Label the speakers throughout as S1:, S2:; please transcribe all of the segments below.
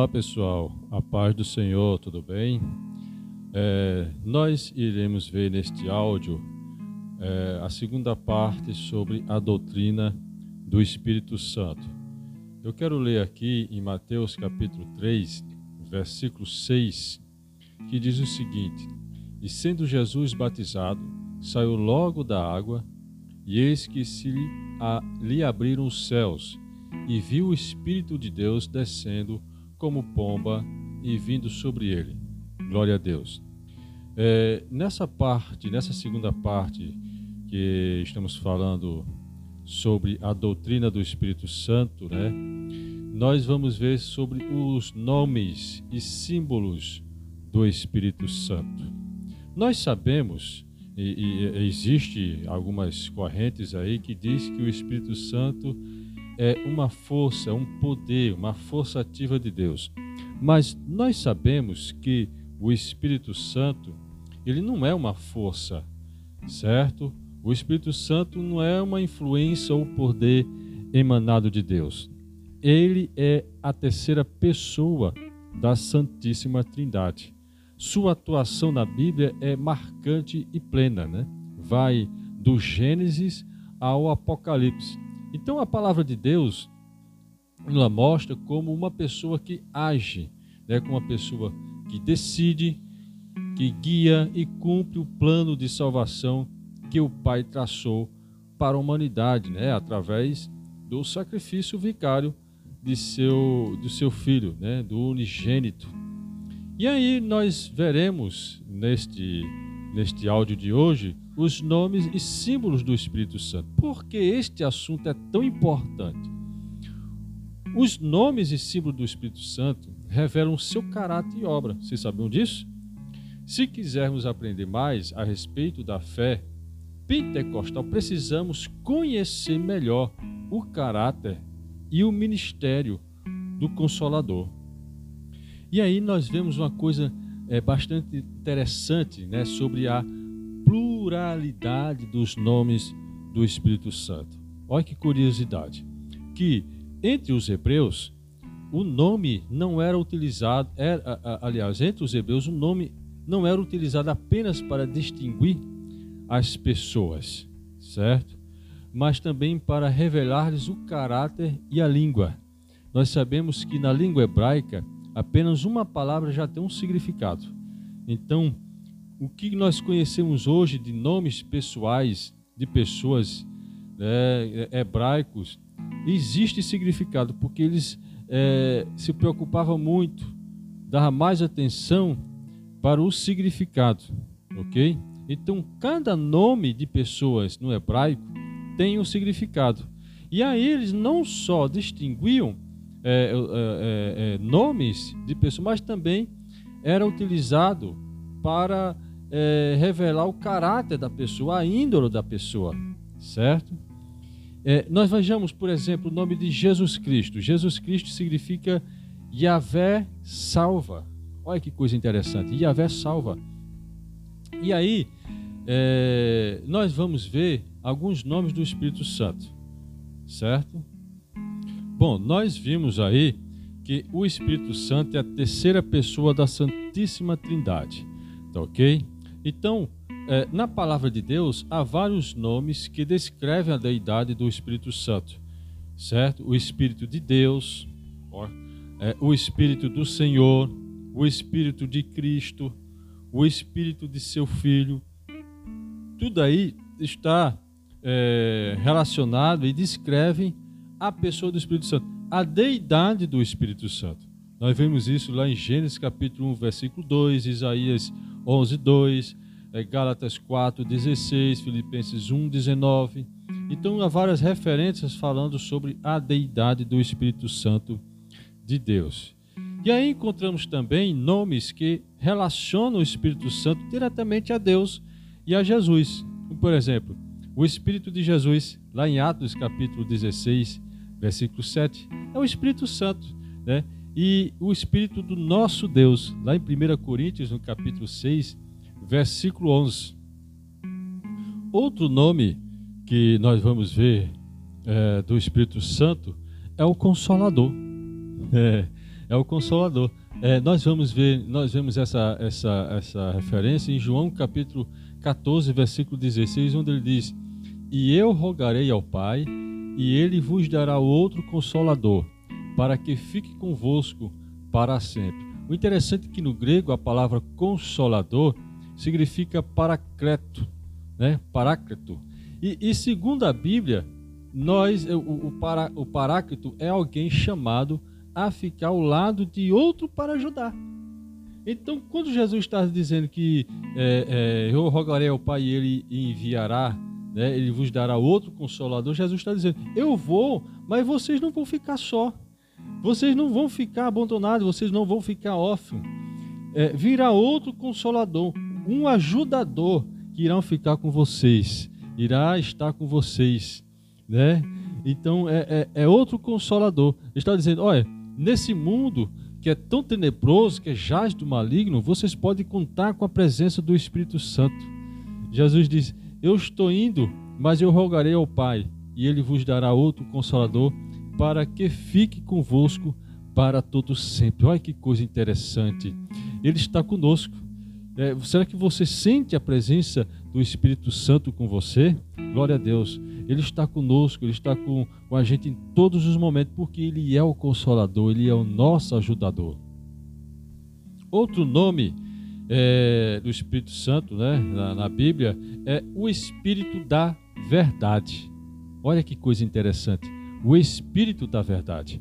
S1: Olá pessoal, a paz do Senhor, tudo bem? É, nós iremos ver neste áudio é, a segunda parte sobre a doutrina do Espírito Santo. Eu quero ler aqui em Mateus capítulo 3, versículo 6, que diz o seguinte: E sendo Jesus batizado, saiu logo da água, e eis que se a, lhe abriram os céus, e viu o Espírito de Deus descendo como pomba e vindo sobre ele. Glória a Deus. É, nessa parte, nessa segunda parte que estamos falando sobre a doutrina do Espírito Santo, né? Nós vamos ver sobre os nomes e símbolos do Espírito Santo. Nós sabemos e, e existe algumas correntes aí que diz que o Espírito Santo é uma força, um poder, uma força ativa de Deus. Mas nós sabemos que o Espírito Santo, ele não é uma força, certo? O Espírito Santo não é uma influência ou poder emanado de Deus. Ele é a terceira pessoa da Santíssima Trindade. Sua atuação na Bíblia é marcante e plena, né? Vai do Gênesis ao Apocalipse. Então a palavra de Deus ela mostra como uma pessoa que age, né, como uma pessoa que decide, que guia e cumpre o plano de salvação que o Pai traçou para a humanidade, né, através do sacrifício vicário de seu, do seu filho, né, do unigênito. E aí nós veremos neste, neste áudio de hoje os nomes e símbolos do Espírito Santo. Por que este assunto é tão importante? Os nomes e símbolos do Espírito Santo revelam seu caráter e obra. Vocês sabiam disso? Se quisermos aprender mais a respeito da fé pentecostal, precisamos conhecer melhor o caráter e o ministério do Consolador. E aí nós vemos uma coisa é, bastante interessante né, sobre a pluralidade dos nomes do Espírito Santo. Olha que curiosidade. Que entre os hebreus, o nome não era utilizado, era, aliás, entre os hebreus, o nome não era utilizado apenas para distinguir as pessoas, certo? Mas também para revelar-lhes o caráter e a língua. Nós sabemos que na língua hebraica apenas uma palavra já tem um significado. Então, o que nós conhecemos hoje de nomes pessoais de pessoas né, hebraicos existe significado, porque eles é, se preocupavam muito, davam mais atenção para o significado, ok? Então, cada nome de pessoas no hebraico tem um significado. E aí eles não só distinguiam é, é, é, é nomes de pessoas, mas também era utilizado para é, revelar o caráter da pessoa, a índole da pessoa, certo? É, nós vejamos, por exemplo, o nome de Jesus Cristo. Jesus Cristo significa Yahvé salva. Olha que coisa interessante. Yahvé salva. E aí, é, nós vamos ver alguns nomes do Espírito Santo, certo? Bom, nós vimos aí que o Espírito Santo é a terceira pessoa da Santíssima Trindade, tá ok? Então, é, na palavra de Deus, há vários nomes que descrevem a deidade do Espírito Santo, certo? O Espírito de Deus, ó, é, o Espírito do Senhor, o Espírito de Cristo, o Espírito de seu Filho. Tudo aí está é, relacionado e descreve a pessoa do Espírito Santo, a deidade do Espírito Santo. Nós vemos isso lá em Gênesis capítulo 1, versículo 2, Isaías 11, 2, é, Gálatas 4, 16, Filipenses 1, 19. Então há várias referências falando sobre a deidade do Espírito Santo de Deus. E aí encontramos também nomes que relacionam o Espírito Santo diretamente a Deus e a Jesus. Por exemplo, o Espírito de Jesus, lá em Atos capítulo 16, versículo 7, é o Espírito Santo, né? E o Espírito do nosso Deus, lá em 1 Coríntios, no capítulo 6, versículo 11. Outro nome que nós vamos ver é, do Espírito Santo é o Consolador. É, é o Consolador. É, nós vamos ver, nós vemos essa, essa, essa referência em João capítulo 14, versículo 16, onde ele diz: E eu rogarei ao Pai, e ele vos dará outro consolador, para que fique convosco para sempre. O interessante é que no grego a palavra consolador significa paracleto, né? Paráclito. E, e segundo a Bíblia, nós o, o, para, o paráclito é alguém chamado a ficar ao lado de outro para ajudar. Então, quando Jesus está dizendo que é, é, eu rogarei ao Pai e Ele enviará, né, Ele vos dará outro consolador, Jesus está dizendo: eu vou, mas vocês não vão ficar só. Vocês não vão ficar abandonados, vocês não vão ficar órfãos. É, virá outro consolador, um ajudador que irá ficar com vocês, irá estar com vocês, né? Então é, é, é outro consolador. Ele está dizendo: olha, nesse mundo que é tão tenebroso, que é jaz do maligno, vocês podem contar com a presença do Espírito Santo. Jesus diz: Eu estou indo, mas eu rogarei ao Pai, e ele vos dará outro consolador para que fique convosco para todo sempre. Olha que coisa interessante. Ele está conosco. É, será que você sente a presença do Espírito Santo com você? Glória a Deus. Ele está conosco, Ele está com, com a gente em todos os momentos, porque Ele é o Consolador, Ele é o nosso ajudador. Outro nome é, do Espírito Santo né, na, na Bíblia é o Espírito da Verdade. Olha que coisa interessante o Espírito da verdade.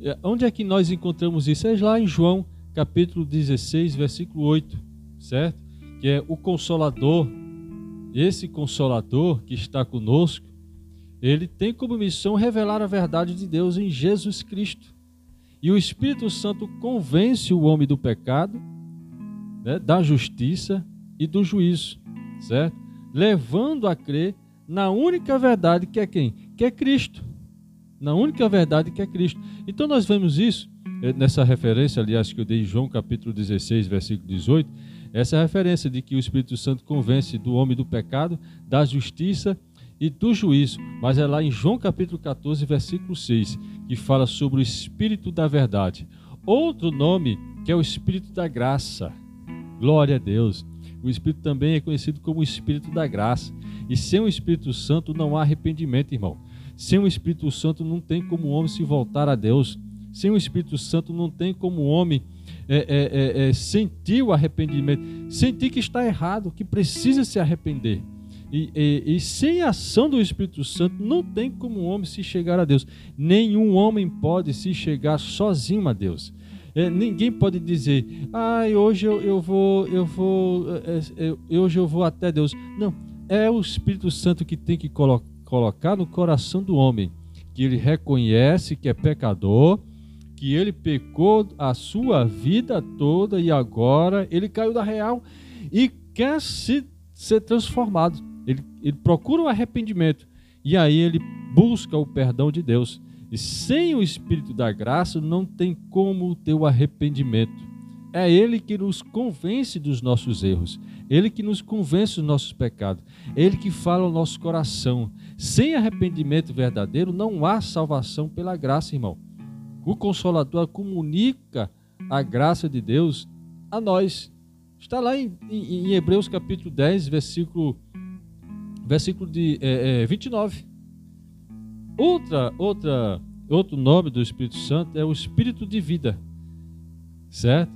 S1: É, onde é que nós encontramos isso? É lá em João, capítulo 16, versículo 8, certo? Que é o Consolador. Esse Consolador que está conosco, ele tem como missão revelar a verdade de Deus em Jesus Cristo. E o Espírito Santo convence o homem do pecado, né, da justiça e do juízo, certo? Levando a crer na única verdade que é quem? Que é Cristo na única verdade que é Cristo. Então nós vemos isso eh, nessa referência, aliás, que eu dei em João capítulo 16, versículo 18, essa referência de que o Espírito Santo convence do homem do pecado, da justiça e do juízo. Mas é lá em João capítulo 14, versículo 6, que fala sobre o Espírito da verdade. Outro nome que é o Espírito da graça. Glória a Deus. O Espírito também é conhecido como o Espírito da graça. E sem o Espírito Santo não há arrependimento, irmão. Sem o Espírito Santo não tem como o homem se voltar a Deus. Sem o Espírito Santo não tem como o homem é, é, é, é, sentir o arrependimento, sentir que está errado, que precisa se arrepender. E, e, e, sem a ação do Espírito Santo não tem como homem se chegar a Deus. Nenhum homem pode se chegar sozinho a Deus. É, ninguém pode dizer, ah, hoje eu, eu vou, eu vou, é, é, hoje eu vou até Deus. Não, é o Espírito Santo que tem que colocar colocar no coração do homem que ele reconhece que é pecador, que ele pecou a sua vida toda e agora ele caiu da real e quer se, ser transformado. Ele, ele procura o um arrependimento e aí ele busca o perdão de Deus. E sem o Espírito da graça não tem como ter o arrependimento. É Ele que nos convence dos nossos erros, Ele que nos convence dos nossos pecados, Ele que fala ao nosso coração. Sem arrependimento verdadeiro não há salvação pela graça, irmão. O Consolador comunica a graça de Deus a nós. Está lá em, em, em Hebreus capítulo 10, versículo, versículo de, é, é, 29. Outra, outra, outro nome do Espírito Santo é o Espírito de vida, certo?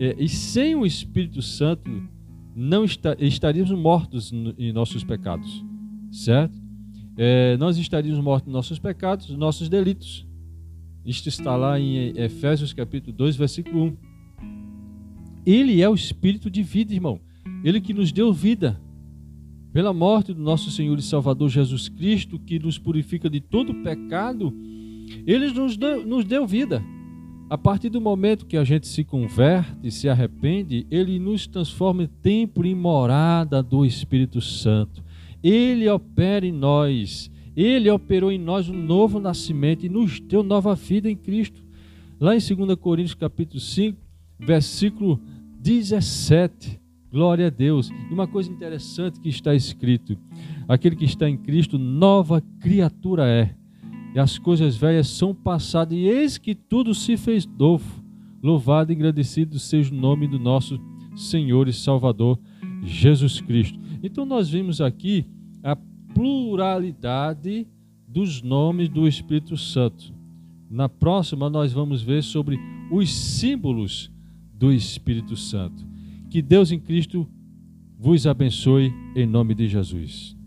S1: É, e sem o Espírito Santo, não está, estaríamos mortos em nossos pecados, certo? É, nós estaríamos mortos nossos pecados, nossos delitos. Isto está lá em Efésios capítulo 2, versículo 1. Ele é o Espírito de vida, irmão. Ele que nos deu vida. Pela morte do nosso Senhor e Salvador Jesus Cristo, que nos purifica de todo pecado, ele nos deu, nos deu vida. A partir do momento que a gente se converte, se arrepende, ele nos transforma em templo e morada do Espírito Santo. Ele opera em nós, ele operou em nós um novo nascimento e nos deu nova vida em Cristo. Lá em 2 Coríntios capítulo 5, versículo 17. Glória a Deus. E uma coisa interessante que está escrito: aquele que está em Cristo, nova criatura é e as coisas velhas são passadas, e eis que tudo se fez novo. Louvado e agradecido seja o nome do nosso Senhor e Salvador Jesus Cristo. Então nós vimos aqui a pluralidade dos nomes do Espírito Santo. Na próxima nós vamos ver sobre os símbolos do Espírito Santo. Que Deus em Cristo vos abençoe em nome de Jesus.